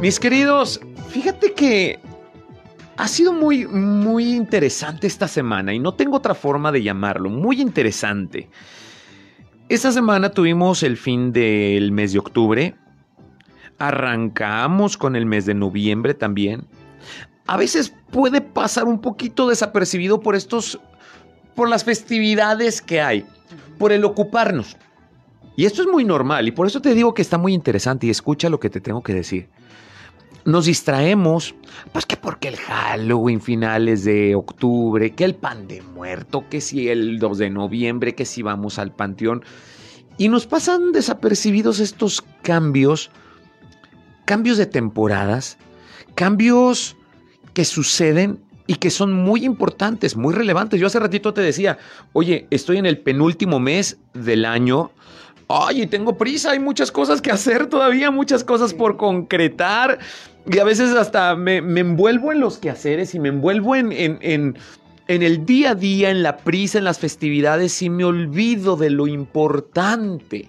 Mis queridos, fíjate que ha sido muy, muy interesante esta semana y no tengo otra forma de llamarlo, muy interesante. Esta semana tuvimos el fin del mes de octubre, arrancamos con el mes de noviembre también. A veces puede pasar un poquito desapercibido por estos, por las festividades que hay, por el ocuparnos. Y esto es muy normal y por eso te digo que está muy interesante y escucha lo que te tengo que decir nos distraemos, pues que porque el Halloween finales de octubre, que el pan de muerto, que si el 2 de noviembre, que si vamos al panteón. Y nos pasan desapercibidos estos cambios, cambios de temporadas, cambios que suceden y que son muy importantes, muy relevantes. Yo hace ratito te decía, oye, estoy en el penúltimo mes del año. Ay, tengo prisa, hay muchas cosas que hacer todavía, muchas cosas por concretar. Y a veces hasta me, envuelvo en los quehaceres y me envuelvo en, en, el día a día, en la prisa, en las festividades y me olvido de lo importante.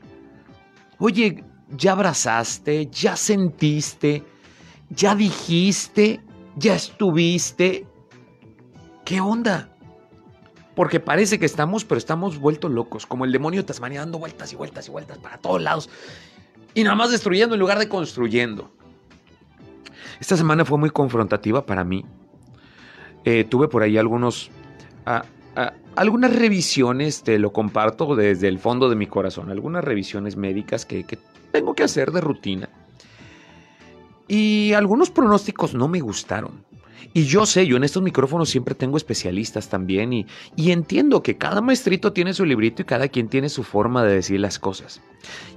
Oye, ya abrazaste, ya sentiste, ya dijiste, ya estuviste. ¿Qué onda? Porque parece que estamos, pero estamos vueltos locos, como el demonio de Tasmania dando vueltas y vueltas y vueltas para todos lados. Y nada más destruyendo en lugar de construyendo. Esta semana fue muy confrontativa para mí. Eh, tuve por ahí algunos, algunas revisiones, te lo comparto desde el fondo de mi corazón, algunas revisiones médicas que, tengo que hacer de rutina. Y algunos pronósticos no me gustaron. Y yo sé, yo en estos micrófonos siempre tengo especialistas también y, y, entiendo que cada maestrito tiene su librito y cada quien tiene su forma de decir las cosas.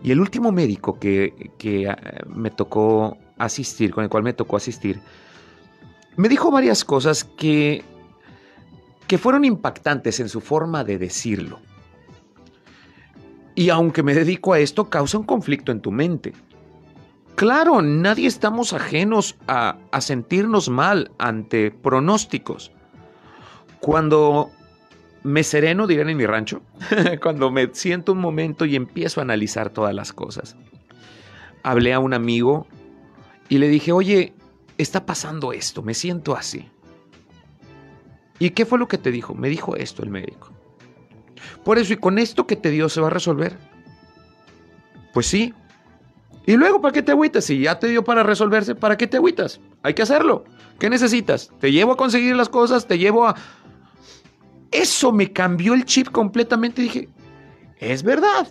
Y el último médico que, que ah, me tocó asistir, con el cual me tocó asistir, me dijo varias cosas que, que fueron impactantes en su forma de decirlo. Y aunque me dedico a esto, causa un conflicto en tu mente. Claro, nadie estamos ajenos a, a sentirnos mal ante pronósticos. Cuando me sereno, dirán en mi rancho, cuando me siento un momento y empiezo a analizar todas las cosas. Hablé a un amigo y le dije, oye, está pasando esto, me siento así. ¿Y qué fue lo que te dijo? Me dijo esto el médico. Por eso, ¿y con esto que te dio se va a resolver? Pues sí. ¿Y luego para qué te agüitas? Si ya te dio para resolverse, ¿para qué te agüitas? Hay que hacerlo. ¿Qué necesitas? Te llevo a conseguir las cosas, te llevo a... Eso me cambió el chip completamente. Dije, es verdad.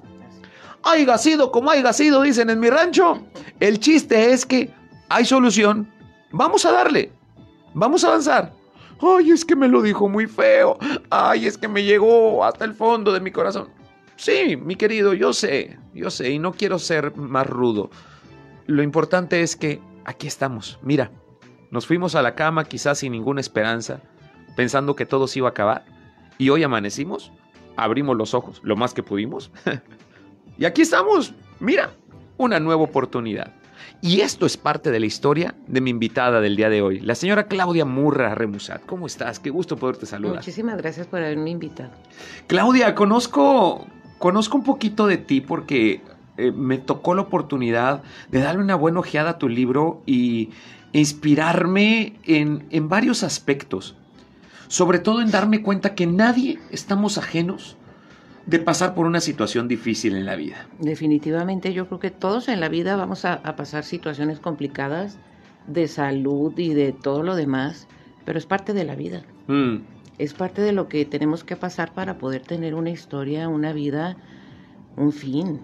Hay sido como hay sido, dicen en mi rancho. El chiste es que hay solución, vamos a darle, vamos a avanzar. Ay, es que me lo dijo muy feo. Ay, es que me llegó hasta el fondo de mi corazón. Sí, mi querido, yo sé, yo sé, y no quiero ser más rudo. Lo importante es que aquí estamos. Mira, nos fuimos a la cama quizás sin ninguna esperanza, pensando que todo se iba a acabar. Y hoy amanecimos, abrimos los ojos lo más que pudimos. y aquí estamos. Mira, una nueva oportunidad. Y esto es parte de la historia de mi invitada del día de hoy, la señora Claudia Murra Remusat. ¿Cómo estás? Qué gusto poderte saludar. Muchísimas gracias por haberme invitado. Claudia, conozco, conozco un poquito de ti porque eh, me tocó la oportunidad de darle una buena ojeada a tu libro y inspirarme en, en varios aspectos. Sobre todo en darme cuenta que nadie estamos ajenos de pasar por una situación difícil en la vida. Definitivamente, yo creo que todos en la vida vamos a, pasar situaciones complicadas de salud y de todo lo demás, pero es parte de la vida. Mm. Es parte de lo que tenemos que pasar para poder tener una historia, una vida, un fin,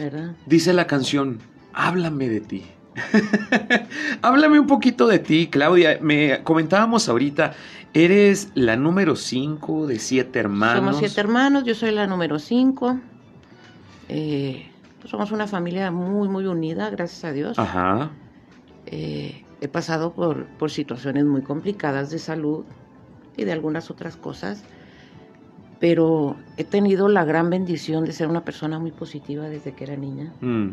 ¿verdad? Dice la canción, háblame de ti. Háblame un poquito de ti, Claudia. Me comentábamos ahorita, eres la número 5 de siete hermanos. Somos siete hermanos, yo soy la número 5. Eh, pues somos una familia muy, muy unida, gracias a Dios. Ajá. Eh, he pasado por, por situaciones muy complicadas de salud y de algunas otras cosas, pero he tenido la gran bendición de ser una persona muy positiva desde que era niña, mm.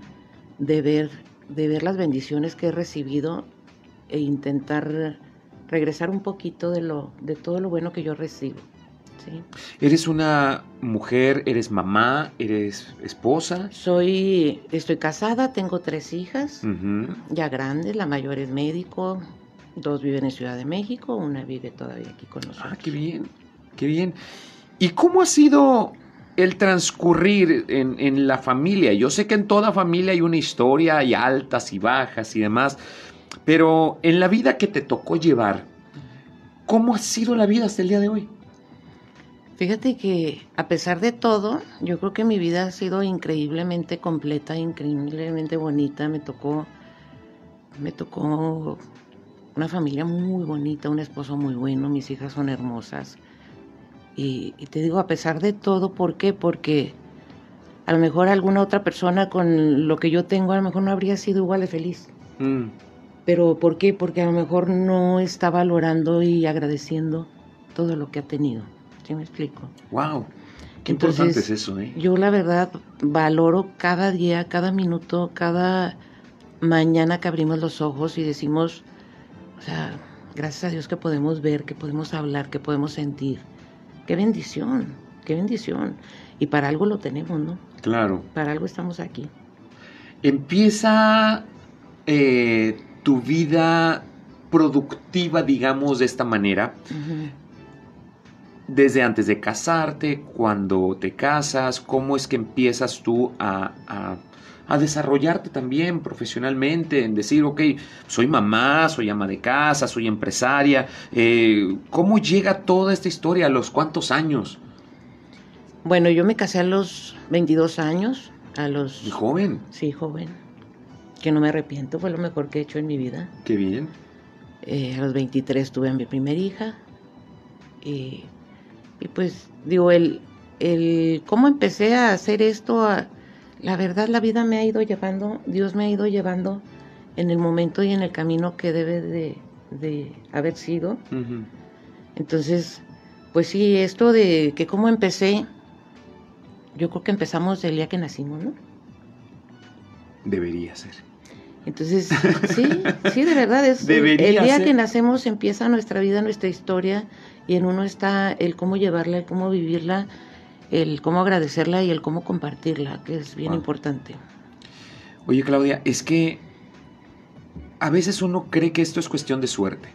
de ver de ver las bendiciones que he recibido e intentar regresar un poquito de lo de todo lo bueno que yo recibo. Sí. ¿Eres una mujer, eres mamá, eres esposa? Soy, estoy casada, tengo tres hijas, ya grandes, la mayor es médico, dos viven en Ciudad de México, una vive todavía aquí con nosotros. Ah, qué bien, qué bien. ¿Y cómo ha sido el transcurrir en, en, la familia? Yo sé que en toda familia hay una historia, hay altas y bajas y demás, pero en la vida que te tocó llevar, ¿cómo ha sido la vida hasta el día de hoy? Fíjate que a pesar de todo, yo creo que mi vida ha sido increíblemente completa, increíblemente bonita. Me tocó, me tocó una familia muy bonita, un esposo muy bueno, mis hijas son hermosas. Y, te digo, a pesar de todo, ¿por qué? Porque a lo mejor alguna otra persona con lo que yo tengo, a lo mejor no habría sido igual de feliz. Mm. Pero ¿por qué? Porque a lo mejor no está valorando y agradeciendo todo lo que ha tenido. ¿Sí me explico? ¡Wow! Qué importante es eso, ¿eh? Yo la verdad valoro cada día, cada minuto, cada mañana que abrimos los ojos y decimos, o sea, gracias a Dios que podemos ver, que podemos hablar, que podemos sentir. Qué bendición, qué bendición. Y para algo lo tenemos, ¿no? Claro. Para algo estamos aquí. Empieza eh, tu vida productiva, digamos, de esta manera. Desde antes de casarte, cuando te casas, cómo es que empiezas tú a, a, desarrollarte también profesionalmente, en decir, ok, soy mamá, soy ama de casa, soy empresaria. Eh, ¿Cómo llega toda esta historia? ¿A los cuántos años? Bueno, yo me casé a los 22 años, a los... ¿Y joven? Sí, joven que no me arrepiento, fue lo mejor que he hecho en mi vida. Qué bien. Eh, a los 23 tuve a mi primera hija. Y, pues digo, el, el cómo empecé a hacer esto, la verdad la vida me ha ido llevando, Dios me ha ido llevando en el momento y en el camino que debe de, haber sido. Entonces, pues sí, esto de que cómo empecé, yo creo que empezamos el día que nacimos, ¿no? Debería ser. Entonces, sí, sí, de verdad es el día que nacemos empieza nuestra vida, nuestra historia y en uno está el cómo llevarla, el cómo vivirla, el cómo agradecerla y el cómo compartirla, que es bien importante. Oye, Claudia, es que a veces uno cree que esto es cuestión de suerte.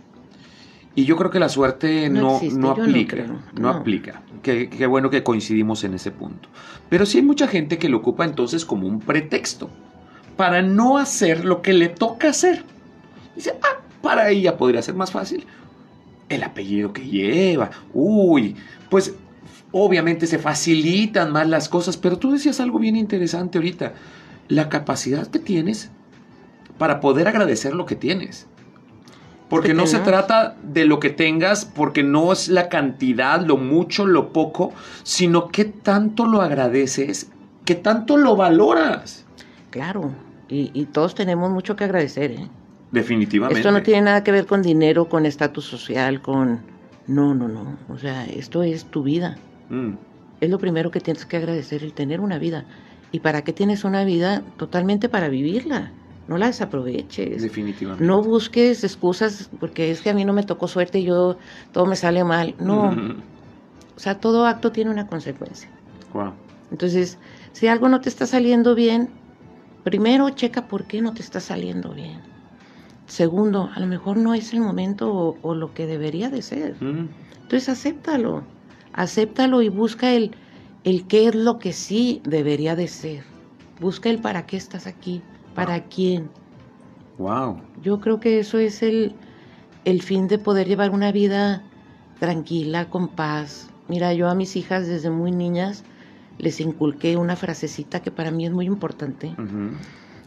Y yo creo que la suerte no, no, aplica. No, aplica. Qué, qué bueno que coincidimos en ese punto. Pero sí hay mucha gente que lo ocupa entonces como un pretexto para no hacer lo que le toca hacer. Dice, ah, para ella podría ser más fácil. El apellido que lleva. Uy, pues obviamente se facilitan más las cosas, pero tú decías algo bien interesante ahorita. La capacidad que tienes para poder agradecer lo que tienes. Porque no se trata de lo que tengas, porque no es la cantidad, lo mucho, lo poco, sino qué tanto lo agradeces, qué tanto lo valoras. Claro, y, todos tenemos mucho que agradecer. ¿eh? Definitivamente. Esto no tiene nada que ver con dinero, con estatus social, con... No, no, no. O sea, esto es tu vida. Mm. Es lo primero que tienes que agradecer, el tener una vida. ¿Y para qué tienes una vida? Totalmente para vivirla. No la desaproveches. Definitivamente. No busques excusas porque es que a mí no me tocó suerte y yo todo me sale mal. No. O sea, todo acto tiene una consecuencia. Wow. Entonces, si algo no te está saliendo bien, Primero, checa por qué no te está saliendo bien. Segundo, a lo mejor no es el momento o, lo que debería de ser. Entonces, acéptalo. Acéptalo y busca el, el qué es lo que sí debería de ser. Busca el para qué estás aquí, para quién. Wow. Yo creo que eso es el, el fin de poder llevar una vida tranquila, con paz. Mira, yo a mis hijas desde muy niñas les inculqué una frasecita que para mí es muy importante,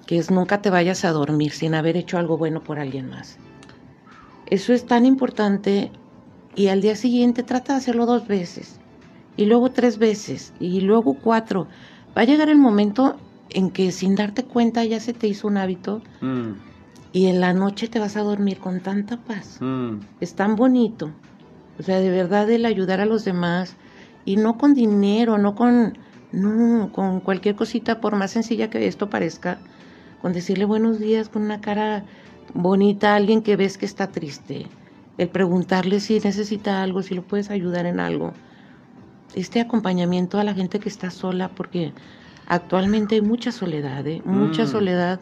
que es nunca te vayas a dormir sin haber hecho algo bueno por alguien más. Eso es tan importante y al día siguiente trata de hacerlo dos veces y luego tres veces y luego cuatro. Va a llegar el momento en que sin darte cuenta ya se te hizo un hábito mm. y en la noche te vas a dormir con tanta paz. Mm. Es tan bonito. O sea, de verdad el ayudar a los demás, y no con dinero, no con, no, con cualquier cosita, por más sencilla que esto parezca, con decirle buenos días con una cara bonita a alguien que ves que está triste, el preguntarle si necesita algo, si lo puedes ayudar en algo. este acompañamiento a la gente que está sola, porque actualmente hay mucha soledad, ¿eh? mucha mm. soledad.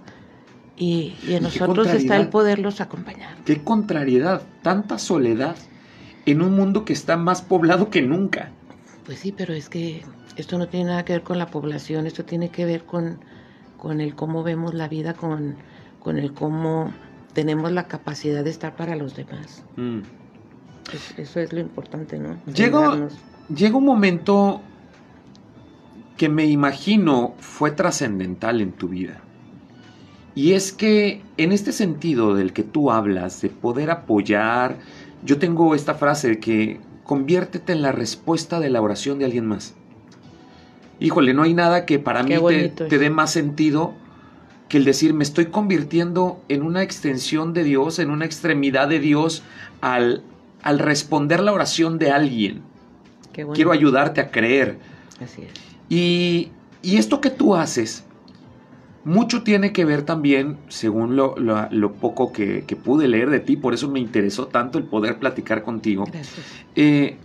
Y, en nosotros está el poderlos acompañar. Qué contrariedad, tanta soledad en un mundo que está más poblado que nunca. Pues sí, pero es que esto no tiene nada que ver con la población, esto tiene que ver con, con el cómo vemos la vida, con, con el cómo tenemos la capacidad de estar para los demás. Mm. eso es lo importante, ¿no? Llega, llega un momento que me imagino fue trascendental en tu vida. Y es que en este sentido del que tú hablas, de poder apoyar, yo tengo esta frase de que conviértete en la respuesta de la oración de alguien más. Híjole, no hay nada que para mí te, dé más sentido que el decir me estoy convirtiendo en una extensión de Dios, en una extremidad de Dios al, al responder la oración de alguien. Quiero ayudarte a creer. Así es. Y, y esto que tú haces, mucho tiene que ver también, según lo, poco que, pude leer de ti, por eso me interesó tanto el poder platicar contigo, eh,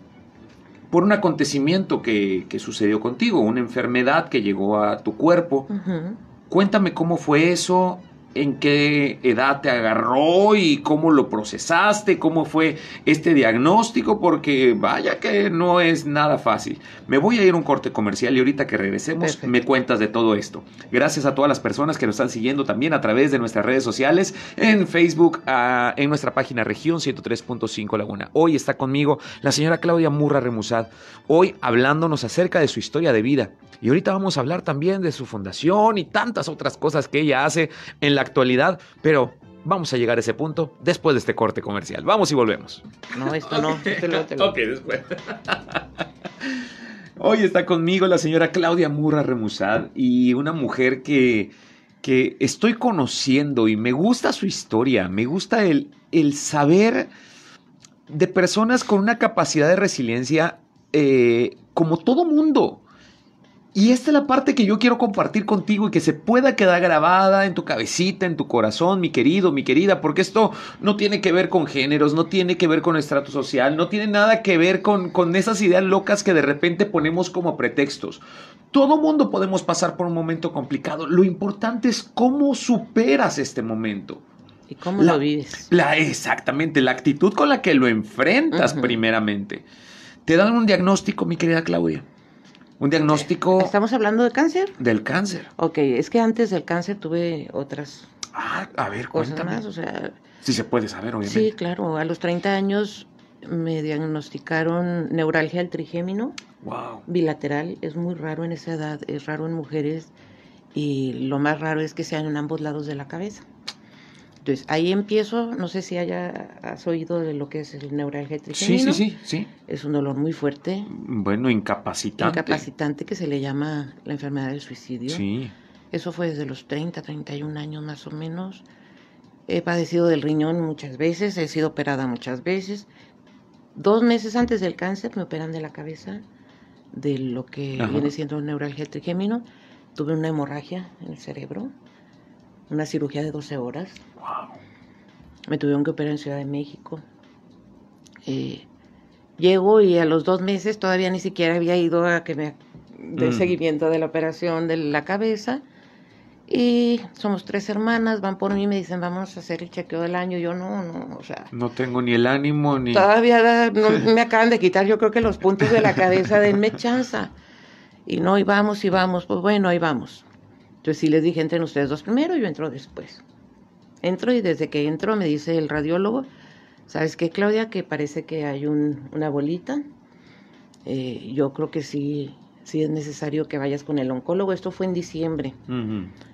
por un acontecimiento que, sucedió contigo, una enfermedad que llegó a tu cuerpo. Cuéntame cómo fue eso, en qué edad te agarró y cómo lo procesaste, cómo fue este diagnóstico, porque vaya que no es nada fácil. Me voy a ir a un corte comercial y ahorita que regresemos me cuentas de todo esto. Gracias a todas las personas que nos están siguiendo también a través de nuestras redes sociales, en Facebook, ah, en nuestra página región 103.5 Laguna. Hoy está conmigo la señora Claudia Murra Remusad, hoy hablándonos acerca de su historia de vida. Y ahorita vamos a hablar también de su fundación y tantas otras cosas que ella hace en la actualidad, pero vamos a llegar a ese punto después de este corte comercial. Vamos y volvemos. No, esto no. Ok, después. Hoy está conmigo la señora Claudia Murra Remusad y una mujer que, que estoy conociendo y me gusta su historia, me gusta el, el saber de personas con una capacidad de resiliencia eh, como todo mundo. Y esta es la parte que yo quiero compartir contigo y que se pueda quedar grabada en tu cabecita, en tu corazón, mi querido, mi querida, porque esto no tiene que ver con géneros, no tiene que ver con estrato social, no tiene nada que ver con, con esas ideas locas que de repente ponemos como pretextos. Todo mundo podemos pasar por un momento complicado. Lo importante es cómo superas este momento. ¿Y cómo lo vives? La, exactamente, la actitud con la que lo enfrentas primeramente. Te dan un diagnóstico, mi querida Claudia. Un diagnóstico. ¿Estamos hablando de cáncer? Del cáncer. Ok, es que antes del cáncer tuve otras. Ah, a ver, cuéntame. Más, o sea. Si se puede saber, obviamente. Sí, claro. A los 30 años me diagnosticaron neuralgia del trigémino. Wow. Bilateral. Es muy raro en esa edad. Es raro en mujeres. Y lo más raro es que sean en ambos lados de la cabeza. Entonces, ahí empiezo, no sé si hayas oído de lo que es el neuralgia trigémino. Sí, sí, sí, sí. Es un dolor muy fuerte. Bueno, incapacitante. Incapacitante que se le llama la enfermedad del suicidio. Sí. Eso fue desde los 30, 31 años más o menos. He padecido del riñón muchas veces, he sido operada muchas veces. Dos meses antes del cáncer me operan de la cabeza, de lo que viene siendo neuralgia trigémino. Tuve una hemorragia en el cerebro una cirugía de 12 horas. Me tuvieron que operar en Ciudad de México. Eh, llego y a los dos meses todavía ni siquiera había ido a que me dé mm. seguimiento de la operación de la cabeza. Y somos tres hermanas, van por mí y me dicen, vamos a hacer el chequeo del año. Yo no, no, o sea. No tengo ni el ánimo ni. Todavía me acaban de quitar, yo creo que los puntos de la cabeza, denme chance. Y no, y vamos, y vamos, pues bueno, ahí vamos. Entonces sí les dije, entren ustedes dos primero, yo entro después. Entro y desde que entro me dice el radiólogo, ¿sabes qué, Claudia? Que parece que hay una bolita. Eh, yo creo que sí, sí es necesario que vayas con el oncólogo. Esto fue en diciembre.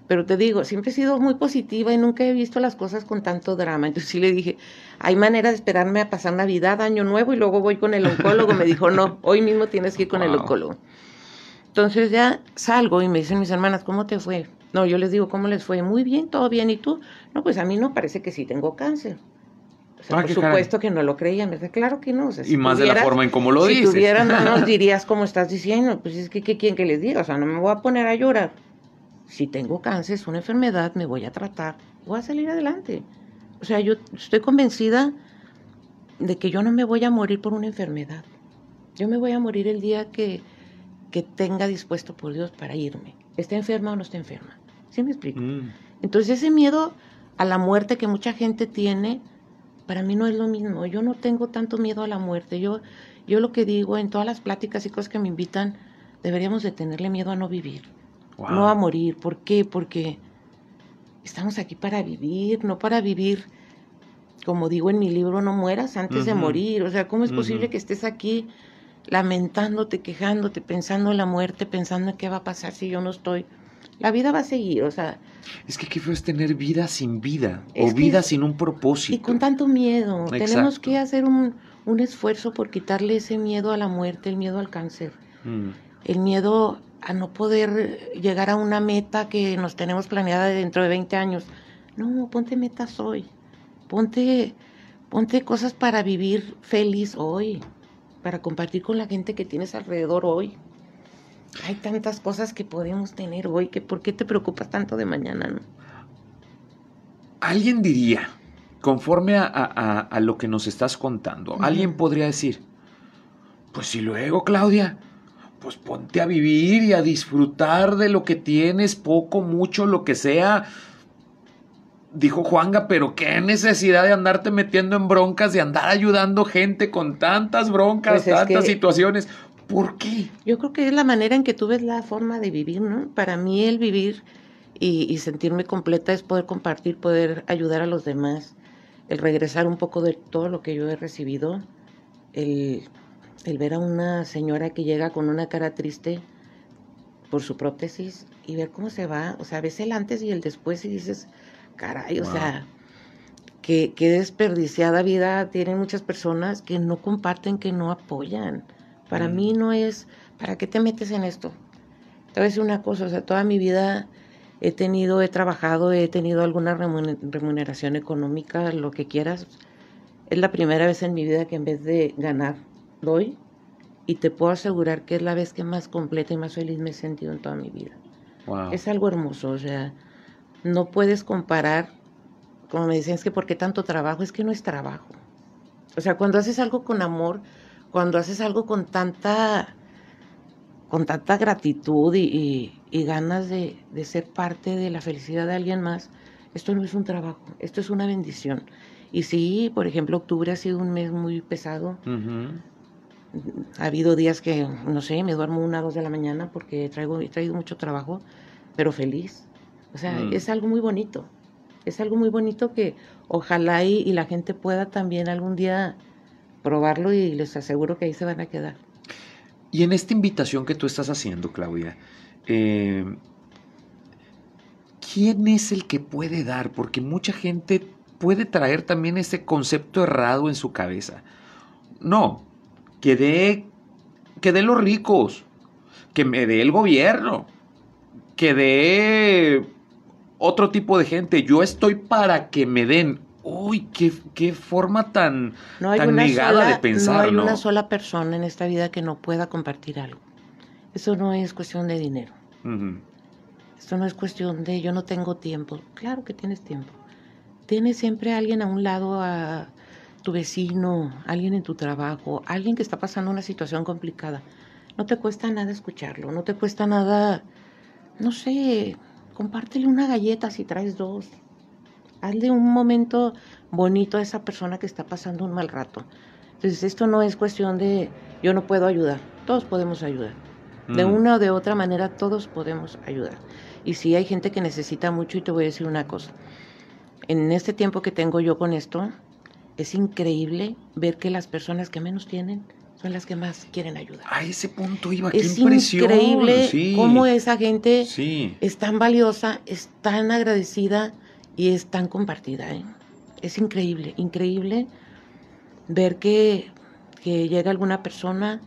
Pero te digo, siempre he sido muy positiva y nunca he visto las cosas con tanto drama. Entonces sí le dije, hay manera de esperarme a pasar Navidad, Año Nuevo y luego voy con el oncólogo. me dijo, no, hoy mismo tienes que ir con el oncólogo. Entonces ya salgo y me dicen mis hermanas, ¿cómo te fue? No, yo les digo, ¿cómo les fue? Muy bien, todo bien. ¿Y tú? No, pues a mí no parece que sí tengo cáncer. Ah, por supuesto que no lo creían, ¿verdad? Claro que no. y más de la forma en cómo lo si dices. Si tuvieran manos dirías como estás diciendo. Pues es que, ¿qué quieren que les diga? O sea, no me voy a poner a llorar. Si tengo cáncer, es una enfermedad, me voy a tratar, voy a salir adelante. O sea, yo estoy convencida de que yo no me voy a morir por una enfermedad. Yo me voy a morir el día que, que tenga dispuesto por Dios para irme. Esté enferma o no esté enferma. ¿Sí me explico? Mm. Entonces ese miedo a la muerte que mucha gente tiene, para mí no es lo mismo. Yo no tengo tanto miedo a la muerte. Yo, yo lo que digo en todas las pláticas y cosas que me invitan, deberíamos de tenerle miedo a no vivir, no a morir. ¿Por qué? Porque estamos aquí para vivir, no para vivir, como digo en mi libro, no mueras antes de morir. O sea, ¿cómo es posible que estés aquí lamentándote, quejándote, pensando en la muerte, pensando en qué va a pasar si yo no estoy? La vida va a seguir, o sea... Es que qué feo es tener vida sin vida, o vida sin un propósito. Y con tanto miedo. Tenemos que hacer un, un, esfuerzo por quitarle ese miedo a la muerte, el miedo al cáncer, mm. el miedo a no poder llegar a una meta que nos tenemos planeada dentro de 20 años. No, ponte metas hoy. Ponte, ponte cosas para vivir feliz hoy, para compartir con la gente que tienes alrededor hoy. Hay tantas cosas que podemos tener hoy, que ¿por qué te preocupas tanto de mañana? Alguien diría, conforme a, lo que nos estás contando, alguien podría decir, pues si luego, Claudia, pues ponte a vivir y a disfrutar de lo que tienes, poco, mucho, lo que sea. Dijo Juanga, pero qué necesidad de andarte metiendo en broncas, de andar ayudando gente con tantas broncas, pues tantas situaciones. ¿Por qué? Yo creo que es la manera en que tú ves la forma de vivir, ¿no? Para mí el vivir y, sentirme completa es poder compartir, poder ayudar a los demás, el regresar un poco de todo lo que yo he recibido, el, el ver a una señora que llega con una cara triste por su prótesis y ver cómo se va, o sea, ves el antes y el después y dices, caray, o sea, qué, qué desperdiciada vida tienen muchas personas que no comparten, que no apoyan. Para mí mm. no es, ¿para qué te metes en esto? Te voy a decir una cosa, o sea, toda mi vida he tenido, he trabajado, he tenido alguna remuneración económica, lo que quieras. Es la primera vez en mi vida que en vez de ganar, doy. Y te puedo asegurar que es la vez que más completa y más feliz me he sentido en toda mi vida. Es algo hermoso, o sea, no puedes comparar, como me decían, es que ¿por qué tanto trabajo? Es que no es trabajo. O sea, cuando haces algo con amor, cuando haces algo con tanta, con tanta gratitud y, ganas de, ser parte de la felicidad de alguien más, esto no es un trabajo, esto es una bendición. Y sí, por ejemplo, octubre ha sido un mes muy pesado. Ha habido días que, no sé, me duermo una o dos de la mañana porque traigo, he traído mucho trabajo, pero feliz. O sea, mm. es algo muy bonito. Es algo muy bonito que ojalá y la gente pueda también algún día probarlo y les aseguro que ahí se van a quedar. Y en esta invitación que tú estás haciendo, Claudia, eh, ¿quién es el que puede dar? Porque mucha gente puede traer también ese concepto errado en su cabeza. No, que dé, que dé los ricos, que me dé el gobierno, que dé otro tipo de gente. Yo estoy para que me den uy, qué, forma tan, no hay negada de pensar. No hay una sola persona en esta vida que no pueda compartir algo. Eso no es cuestión de dinero. Esto no es cuestión de yo no tengo tiempo. Claro que tienes tiempo. Tienes siempre a alguien a un lado, a tu vecino, alguien en tu trabajo, alguien que está pasando una situación complicada. No te cuesta nada escucharlo, no te cuesta nada, no sé, compártele una galleta si traes dos hazle un momento bonito a esa persona que está pasando un mal rato. Entonces, esto no es cuestión de yo no puedo ayudar, todos podemos ayudar. De mm. una o de otra manera, todos podemos ayudar. Y si hay gente que necesita mucho, y te voy a decir una cosa. En este tiempo que tengo yo con esto, es increíble ver que las personas que menos tienen son las que más quieren ayudar. A ese punto iba, qué es increíble cómo esa gente es tan valiosa, es tan agradecida y es tan compartida. ¿eh? Es increíble, increíble ver que, llega alguna persona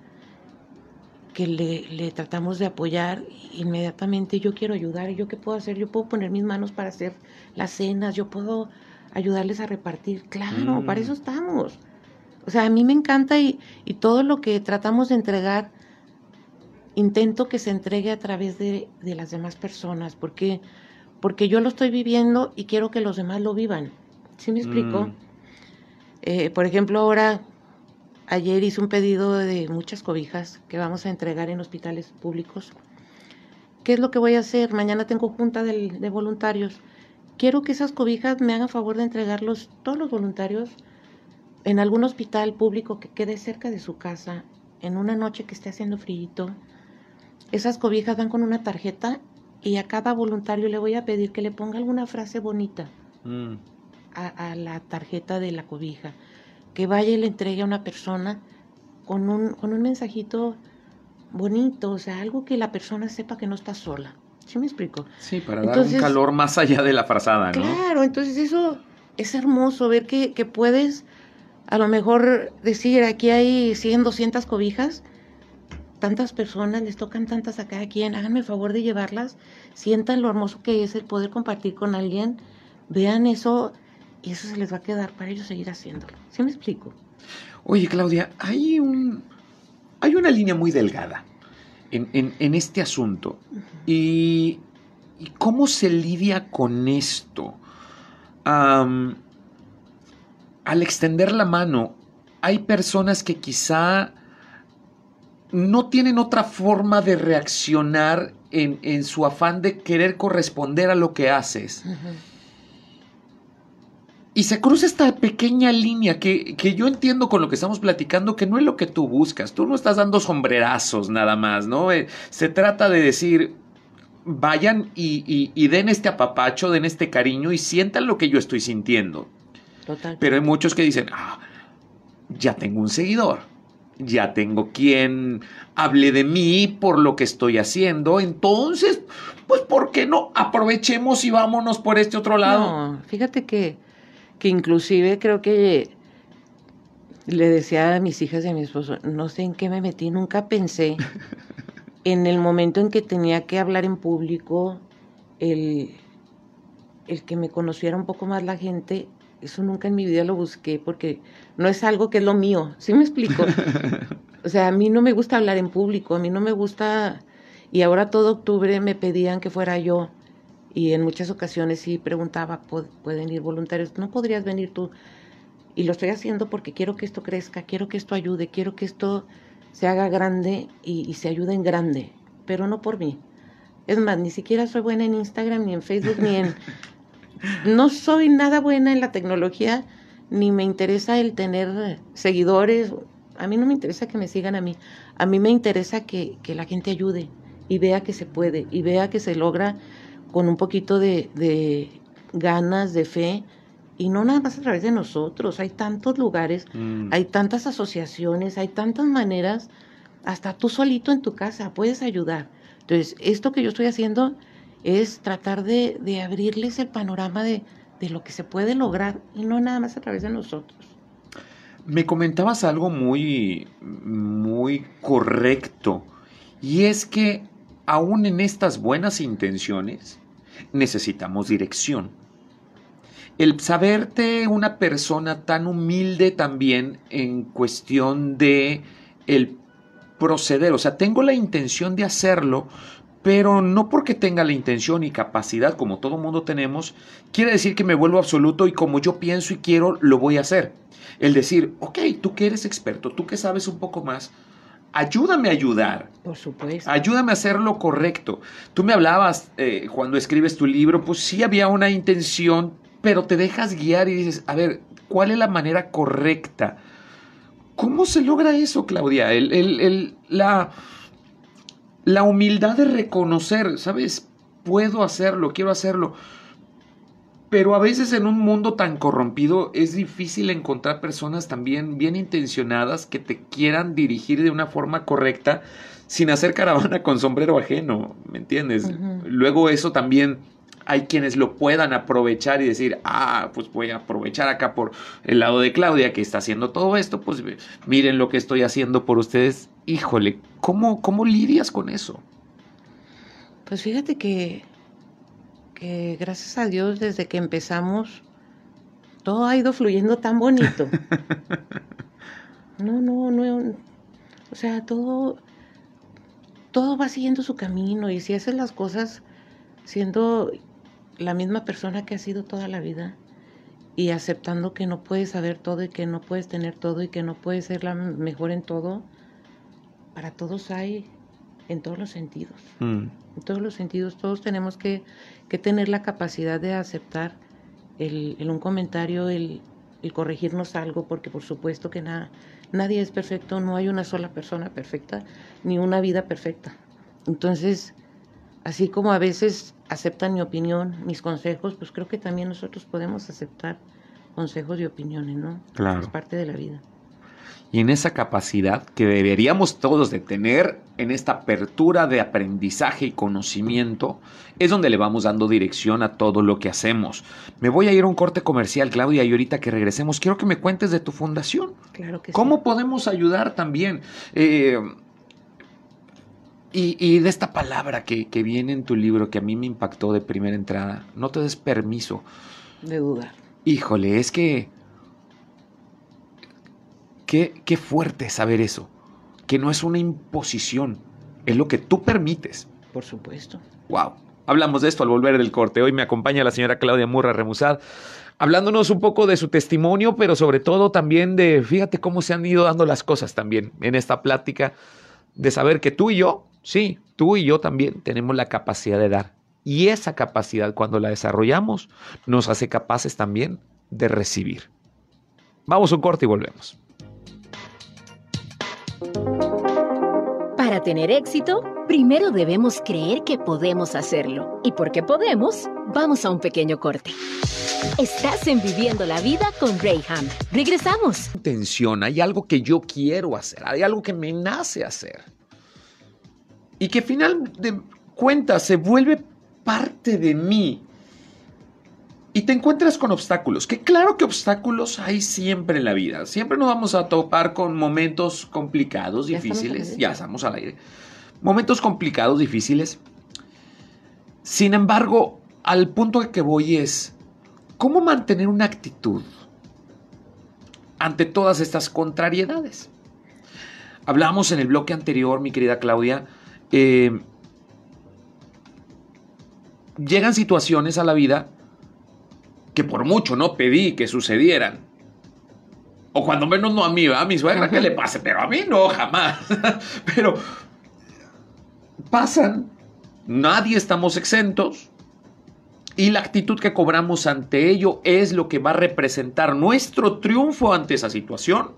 que le, tratamos de apoyar inmediatamente yo quiero ayudar, ¿yo qué puedo hacer? Yo puedo poner mis manos para hacer las cenas, yo puedo ayudarles a repartir, claro, para mm. eso estamos. O sea, a mí me encanta y, y, todo lo que tratamos de entregar, intento que se entregue a través de, de las demás personas, porque porque yo lo estoy viviendo y quiero que los demás lo vivan. ¿Sí me explico? Mm. Eh, por ejemplo, ahora ayer hice un pedido de muchas cobijas que vamos a entregar en hospitales públicos. ¿Qué es lo que voy a hacer? Mañana tengo junta de, voluntarios. Quiero que esas cobijas me hagan favor de entregarlos todos los voluntarios en algún hospital público que quede cerca de su casa, en una noche que esté haciendo frío. Esas cobijas van con una tarjeta y a cada voluntario le voy a pedir que le ponga alguna frase bonita mm. a, la tarjeta de la cobija. Que vaya y le entregue a una persona con un, con un mensajito bonito, o sea, algo que la persona sepa que no está sola. ¿Sí me explico? Sí, para dar un calor más allá de la frazada, ¿no? Claro, entonces eso es hermoso, ver que, que puedes a lo mejor decir, aquí hay 100, 200 cobijas, tantas personas, les tocan tantas a cada quien, háganme el favor de llevarlas, sientan lo hermoso que es el poder compartir con alguien, vean eso y eso se les va a quedar para ellos seguir haciéndolo. ¿Sí me explico? Oye, Claudia, hay un hay una línea muy delgada en, este asunto. y, cómo se lidia con esto? Al extender la mano, hay personas que quizá no tienen otra forma de reaccionar en, su afán de querer corresponder a lo que haces. Y se cruza esta pequeña línea que, yo entiendo con lo que estamos platicando, que no es lo que tú buscas. Tú no estás dando sombrerazos nada más, ¿no? Eh, se trata de decir, vayan y, den este apapacho, den este cariño y sientan lo que yo estoy sintiendo. Total. Pero hay muchos que dicen, ah, ya tengo un seguidor, ya tengo quien hable de mí por lo que estoy haciendo, entonces, pues, ¿por qué no aprovechemos y vámonos por este otro lado? No, fíjate que que inclusive creo que le decía a mis hijas y a mi esposo, no sé en qué me metí, nunca pensé en el momento en que tenía que hablar en público, el, el que me conociera un poco más la gente, eso nunca en mi vida lo busqué porque no es algo que es lo mío, ¿sí me explico? O sea, a mí no me gusta hablar en público, a mí no me gusta, y ahora todo octubre me pedían que fuera yo y en muchas ocasiones sí preguntaba, ¿pueden ir voluntarios? ¿No podrías venir tú? Y lo estoy haciendo porque quiero que esto crezca, quiero que esto ayude, quiero que esto se haga grande y, se ayude en grande, pero no por mí. Es más, ni siquiera soy buena en Instagram, ni en Facebook, ni en... No soy nada buena en la tecnología, ni me interesa el tener seguidores. A mí no me interesa que me sigan a mí. A mí me interesa que, que la gente ayude y vea que se puede y vea que se logra con un poquito de, ganas, de fe, y no nada más a través de nosotros, hay tantos lugares, mm. hay tantas asociaciones, hay tantas maneras, hasta tú solito en tu casa puedes ayudar. Entonces, esto que yo estoy haciendo es tratar de, de abrirles el panorama de, de lo que se puede lograr y no nada más a través de nosotros. Me comentabas algo muy, muy correcto, y es que aún en estas buenas intenciones, necesitamos dirección. El saberte una persona tan humilde también en cuestión de el proceder, o sea, tengo la intención de hacerlo, pero no porque tenga la intención y capacidad como todo mundo tenemos, quiere decir que me vuelvo absoluto y como yo pienso y quiero, lo voy a hacer. El decir, ok, tú que eres experto, tú que sabes un poco más, ayúdame a ayudar. Por supuesto. Ayúdame a hacer lo correcto. Tú me hablabas eh, cuando escribes tu libro, pues sí había una intención, pero te dejas guiar y dices, a ver, ¿cuál es la manera correcta? ¿Cómo se logra eso, Claudia? El, la, la humildad de reconocer, ¿sabes? Puedo hacerlo, quiero hacerlo. Pero a veces en un mundo tan corrompido es difícil encontrar personas también bien intencionadas que te quieran dirigir de una forma correcta sin hacer caravana con sombrero ajeno, ¿me entiendes? Luego eso también hay quienes lo puedan aprovechar y decir, ah, pues voy a aprovechar acá por el lado de Claudia que está haciendo todo esto, pues miren lo que estoy haciendo por ustedes. Híjole, ¿cómo, cómo lidias con eso? Pues fíjate que gracias a Dios desde que empezamos todo ha ido fluyendo tan bonito. No, no, no, o sea, todo, todo va siguiendo su camino y si haces las cosas siendo la misma persona que ha sido toda la vida y aceptando que no puedes saber todo y que no puedes tener todo y que no puedes ser la mejor en todo, para todos hay en todos los sentidos. Mm. En todos los sentidos, todos tenemos que, tener la capacidad de aceptar el, un comentario, el, corregirnos algo, porque por supuesto que nada, nadie es perfecto, no hay una sola persona perfecta, ni una vida perfecta. Entonces, así como a veces aceptan mi opinión, mis consejos, pues creo que también nosotros podemos aceptar consejos y opiniones, ¿no? Claro. Es parte de la vida y en esa capacidad que deberíamos todos de tener, en esta apertura de aprendizaje y conocimiento, es donde le vamos dando dirección a todo lo que hacemos. Me voy a ir a un corte comercial, Claudia, y ahorita que regresemos, quiero que me cuentes de tu fundación. Claro que ¿Cómo podemos ayudar también? Eh, y, de esta palabra que, que viene en tu libro que a mí me impactó de primera entrada, no te des permiso. De dudar. Híjole, es que Qué, fuerte saber eso, que no es una imposición, es lo que tú permites. Por supuesto. Wow. Hablamos de esto al volver del corte. Hoy me acompaña la señora Claudia Murra Remusad, hablándonos un poco de su testimonio, pero sobre todo también de, fíjate cómo se han ido dando las cosas también en esta plática, de saber que tú y yo, sí, tú y yo también tenemos la capacidad de dar. Y esa capacidad, cuando la desarrollamos, nos hace capaces también de recibir. Vamos a un corte y volvemos. Para tener éxito, primero debemos creer que podemos hacerlo. Y porque podemos, vamos a un pequeño corte. Estás en Viviendo la Vida con Rayham. Regresamos. Intención, hay algo que yo quiero hacer, hay algo que me nace hacer. Y que final de cuentas se vuelve parte de mí. Y te encuentras con obstáculos, que claro que obstáculos hay siempre en la vida, siempre nos vamos a topar con momentos complicados, difíciles, ya estamos al aire, momentos complicados, difíciles. Sin embargo, al punto al que voy es, ¿cómo mantener una actitud ante todas estas contrariedades? Hablábamos en el bloque anterior, mi querida Claudia, eh, llegan situaciones a la vida que por mucho no pedí que sucedieran. O cuando menos no a mí, a mi suegra que le pase, pero a mí no, jamás. pero pasan, nadie estamos exentos. Y la actitud que cobramos ante ello es lo que va a representar nuestro triunfo ante esa situación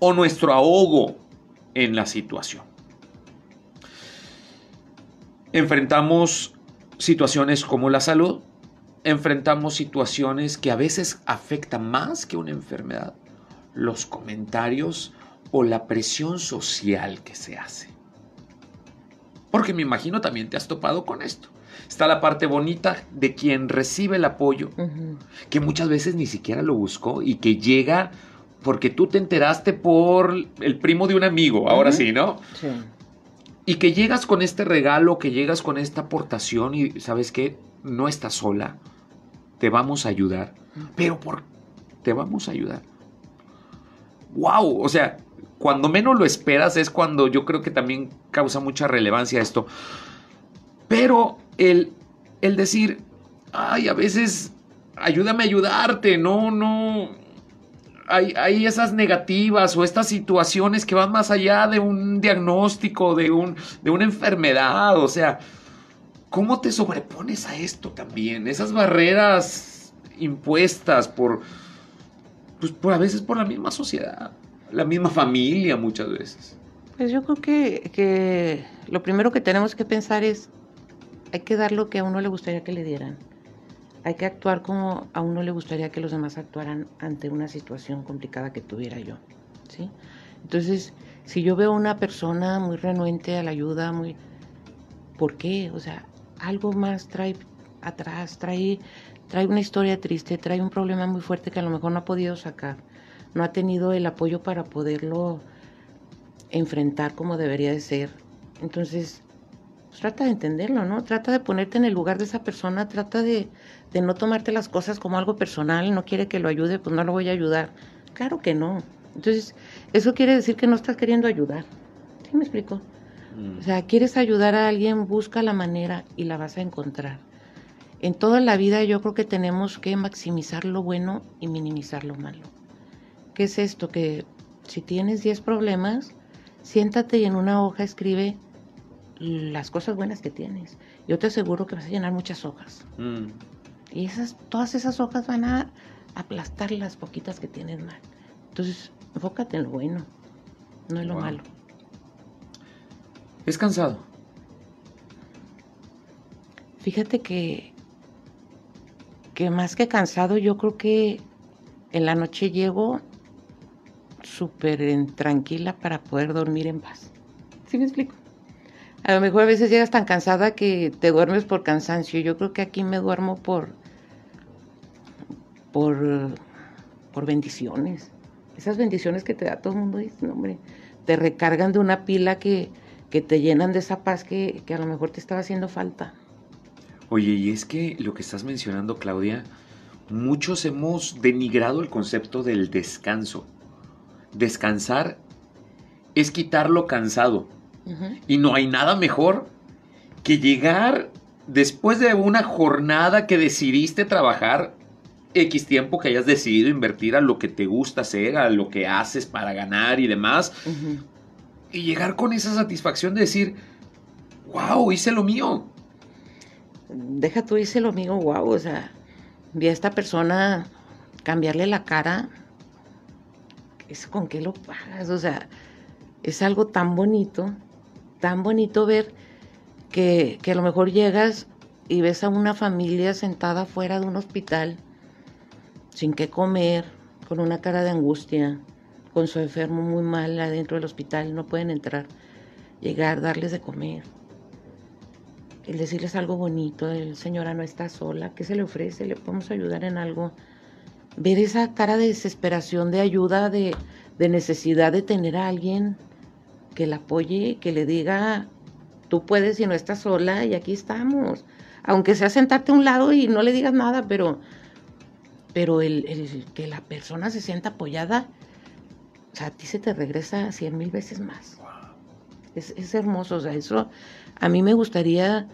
o nuestro ahogo en la situación. Enfrentamos situaciones como la salud, enfrentamos situaciones que a veces afectan más que una enfermedad, los comentarios o la presión social que se hace. Porque me imagino también te has topado con esto. Está la parte bonita de quien recibe el apoyo, que muchas veces ni siquiera lo buscó y que llega porque tú te enteraste por el primo de un amigo, ahora sí, ¿no? Sí. Y que llegas con este regalo, que llegas con esta aportación y sabes qué, no estás sola, te vamos a ayudar, pero por te vamos a ayudar. ¡Wow! O sea, cuando menos lo esperas es cuando yo creo que también causa mucha relevancia esto. Pero el, el decir, ay, a veces ayúdame a ayudarte, no, no. Hay, hay, esas negativas o estas situaciones que van más allá de un diagnóstico, de, un, de una enfermedad, o sea, ¿Cómo te sobrepones a esto también? Esas barreras impuestas por, pues por a veces por la misma sociedad, la misma familia muchas veces. Pues yo creo que, que lo primero que tenemos que pensar es, hay que dar lo que a uno le gustaría que le dieran. Hay que actuar como a uno le gustaría que los demás actuaran ante una situación complicada que tuviera yo. ¿sí? Entonces, si yo veo una persona muy renuente a la ayuda, muy... ¿Por qué? O sea, algo más trae atrás, trae, trae una historia triste, trae un problema muy fuerte que a lo mejor no ha podido sacar, no ha tenido el apoyo para poderlo enfrentar como debería de ser. Entonces, pues, trata de entenderlo, ¿no? Trata de ponerte en el lugar de esa persona, trata de, de no tomarte las cosas como algo personal, no quiere que lo ayude, pues no lo voy a ayudar. Claro que no. Entonces, eso quiere decir que no estás queriendo ayudar. ¿Sí me explico? O sea, quieres ayudar a alguien, busca la manera y la vas a encontrar. En toda la vida yo creo que tenemos que maximizar lo bueno y minimizar lo malo. ¿Qué es esto? Que si tienes 10 problemas, siéntate y en una hoja escribe las cosas buenas que tienes. Yo te aseguro que vas a llenar muchas hojas. Mm. Y esas, todas esas hojas van a aplastar las poquitas que tienes mal. Entonces, enfócate en lo bueno, no en lo malo. ¿Es cansado? Fíjate que, que más que cansado, yo creo que en la noche llego súper tranquila para poder dormir en paz. ¿Sí me explico? A lo mejor a veces llegas tan cansada que te duermes por cansancio. Yo creo que aquí me duermo por por por bendiciones. Esas bendiciones que te da todo el mundo, hombre, te recargan de una pila que, que te llenan de esa paz que, que a lo mejor te estaba haciendo falta. Oye, y es que lo que estás mencionando, Claudia, muchos hemos denigrado el concepto del descanso. Descansar es quitar lo cansado. Y no hay nada mejor que llegar después de una jornada que decidiste trabajar X tiempo que hayas decidido invertir a lo que te gusta hacer, a lo que haces para ganar y demás. Y llegar con esa satisfacción de decir, wow, hice lo mío. Deja tú, hice lo mío, wow, o sea, vi a esta persona cambiarle la cara. ¿Es con qué lo pagas? O sea, es algo tan bonito tan bonito ver que, a lo mejor llegas y ves a una familia sentada fuera de un hospital, sin qué comer, con una cara de angustia, con su enfermo muy mal adentro del hospital, no pueden entrar, llegar, darles de comer, el decirles algo bonito, el señora no está sola, ¿qué se le ofrece? ¿Le podemos ayudar en algo? Ver esa cara de desesperación, de ayuda, de, de necesidad de tener a alguien que la apoye, que le diga, tú puedes y no estás sola y aquí estamos. Aunque sea sentarte a un lado y no le digas nada, pero, pero el, que la persona se sienta apoyada, o sea, a ti se te regresa cien mil veces más. Es, es hermoso, o sea, eso a mí me gustaría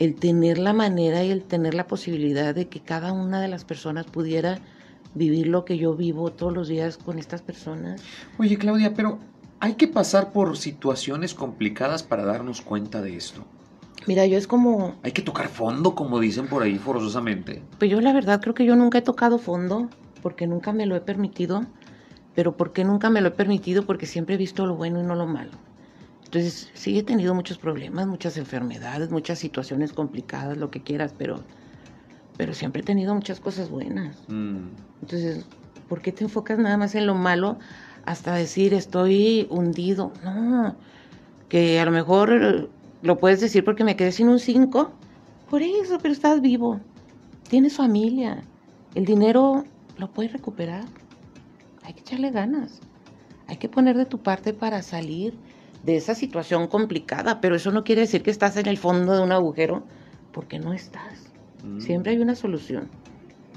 el tener la manera y el tener la posibilidad de que cada una de las personas pudiera vivir lo que yo vivo todos los días con estas personas. Oye, Claudia, pero hay que pasar por situaciones complicadas para darnos cuenta de esto. Mira, yo es como... Hay que tocar fondo, como dicen por ahí forzosamente. Pues yo la verdad creo que yo nunca he tocado fondo, porque nunca me lo he permitido. Pero ¿por qué nunca me lo he permitido? Porque siempre he visto lo bueno y no lo malo. Entonces, sí he tenido muchos problemas, muchas enfermedades, muchas situaciones complicadas, lo que quieras, pero, pero siempre he tenido muchas cosas buenas. Mm. Entonces, ¿por qué te enfocas nada más en lo malo hasta decir estoy hundido. No, que a lo mejor lo puedes decir porque me quedé sin un 5. Por eso, pero estás vivo. Tienes familia. El dinero lo puedes recuperar. Hay que echarle ganas. Hay que poner de tu parte para salir de esa situación complicada, pero eso no quiere decir que estás en el fondo de un agujero, porque no estás. Mm. Siempre hay una solución.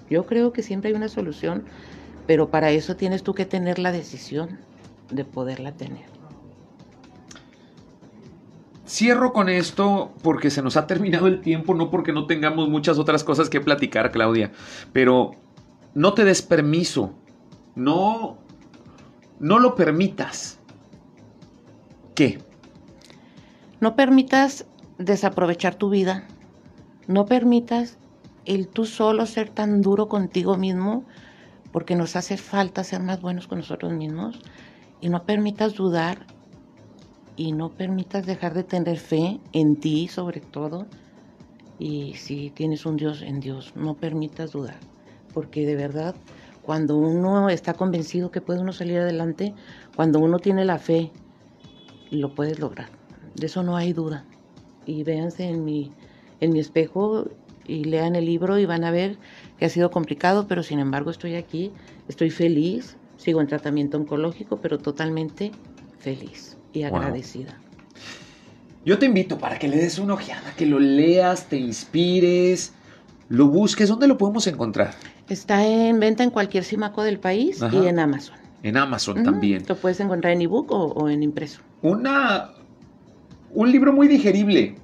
Yo creo que siempre hay una solución pero para eso tienes tú que tener la decisión de poderla tener. Cierro con esto porque se nos ha terminado el tiempo, no porque no tengamos muchas otras cosas que platicar, Claudia, pero no te des permiso, no, no lo permitas. ¿Qué? No permitas desaprovechar tu vida, no permitas el tú solo ser tan duro contigo mismo porque nos hace falta ser más buenos con nosotros mismos y no permitas dudar y no permitas dejar de tener fe en ti sobre todo y si tienes un Dios en Dios, no permitas dudar, porque de verdad cuando uno está convencido que puede uno salir adelante, cuando uno tiene la fe, lo puedes lograr. De eso no hay duda. Y véanse en mi, en mi espejo y lean el libro y van a ver que ha sido complicado, pero sin embargo estoy aquí, estoy feliz, sigo en tratamiento oncológico, pero totalmente feliz y agradecida. Yo te invito para que le des una ojeada, que lo leas, te inspires, lo busques. ¿Dónde lo podemos encontrar? Está en venta en cualquier Simaco del país y en Amazon. En Amazon también. Lo puedes encontrar en ebook o, o en impreso. Una, un libro muy digerible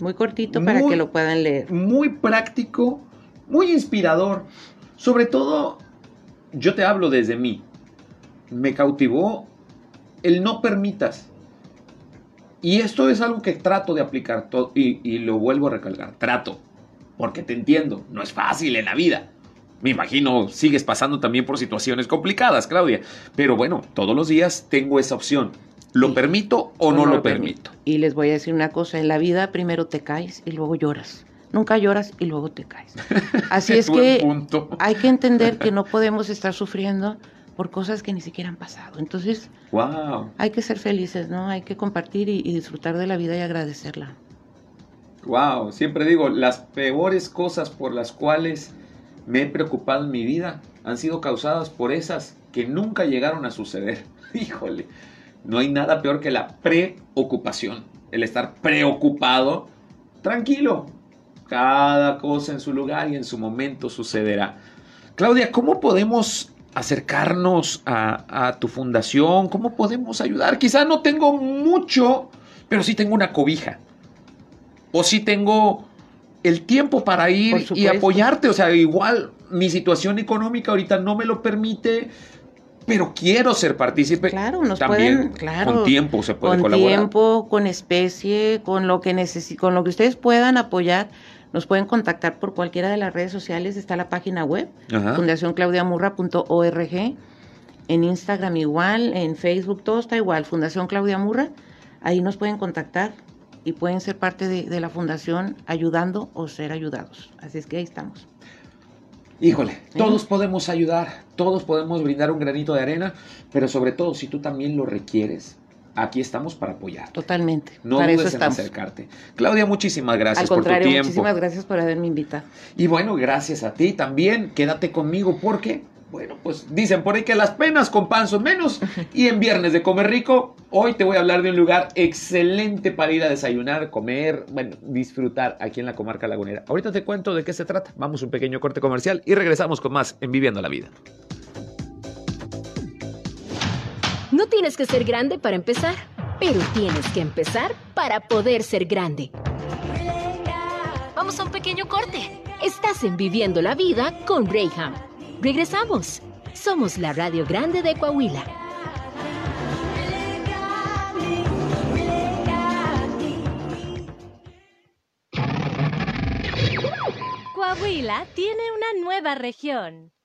Muy cortito para que lo puedan leer. Muy práctico, muy inspirador. Sobre todo, yo te hablo desde mí. Me cautivó el no permitas. Y esto es algo que trato de aplicar y, y lo vuelvo a recalcar. Trato. Porque te entiendo. No es fácil en la vida. Me imagino sigues pasando también por situaciones complicadas, Claudia. Pero bueno, todos los días tengo esa opción. ¿Lo permito o, no, lo permito? Y les voy a decir una cosa, en la vida primero te caes y luego lloras. Nunca lloras y luego te caes. Así es que hay que entender que no podemos estar sufriendo por cosas que ni siquiera han pasado. Entonces, wow. hay que ser felices, ¿no? Hay que compartir y, y disfrutar de la vida y agradecerla. Wow, siempre digo, las peores cosas por las cuales me he preocupado en mi vida han sido causadas por esas que nunca llegaron a suceder. Híjole, no hay nada peor que la preocupación, el estar preocupado. Tranquilo, cada cosa en su lugar y en su momento sucederá. Claudia, ¿cómo podemos acercarnos a, a, tu fundación? ¿Cómo podemos ayudar? Quizá no tengo mucho, pero sí tengo una cobija. O sí tengo el tiempo para ir y apoyarte. O sea, igual mi situación económica ahorita no me lo permite, pero quiero ser partícipe. Claro, nos pueden, claro, con tiempo se puede con colaborar. Con tiempo, con especie, con lo que con lo que ustedes puedan apoyar. Nos pueden contactar por cualquiera de las redes sociales, está la página web, fundacionclaudiamurra.org, en Instagram igual, en Facebook, todo está igual, Fundación Claudia Murra, ahí nos pueden contactar y pueden ser parte de, la fundación ayudando o ser ayudados. Así es que ahí estamos. Híjole, todos podemos ayudar, todos podemos brindar un granito de arena, pero sobre todo si tú también lo requieres, aquí estamos para apoyar. Totalmente. No para dudes en acercarte. Claudia, muchísimas gracias por tu tiempo. Muchísimas gracias por haberme invitado. Y bueno, gracias a ti también. Quédate conmigo porque bueno, pues dicen por ahí que las penas con pan son menos. Y en Viernes de Comer Rico, hoy te voy a hablar de un lugar excelente para ir a desayunar, comer, bueno, disfrutar aquí en la comarca lagunera. Ahorita te cuento de qué se trata. Vamos un pequeño corte comercial y regresamos con más en Viviendo la Vida. No tienes que ser grande para empezar, pero tienes que empezar para poder ser grande. Vamos a un pequeño corte. Estás en Viviendo la Vida con Rayham. Regresamos. Somos la Radio Grande de Coahuila. Coahuila tiene una nueva región.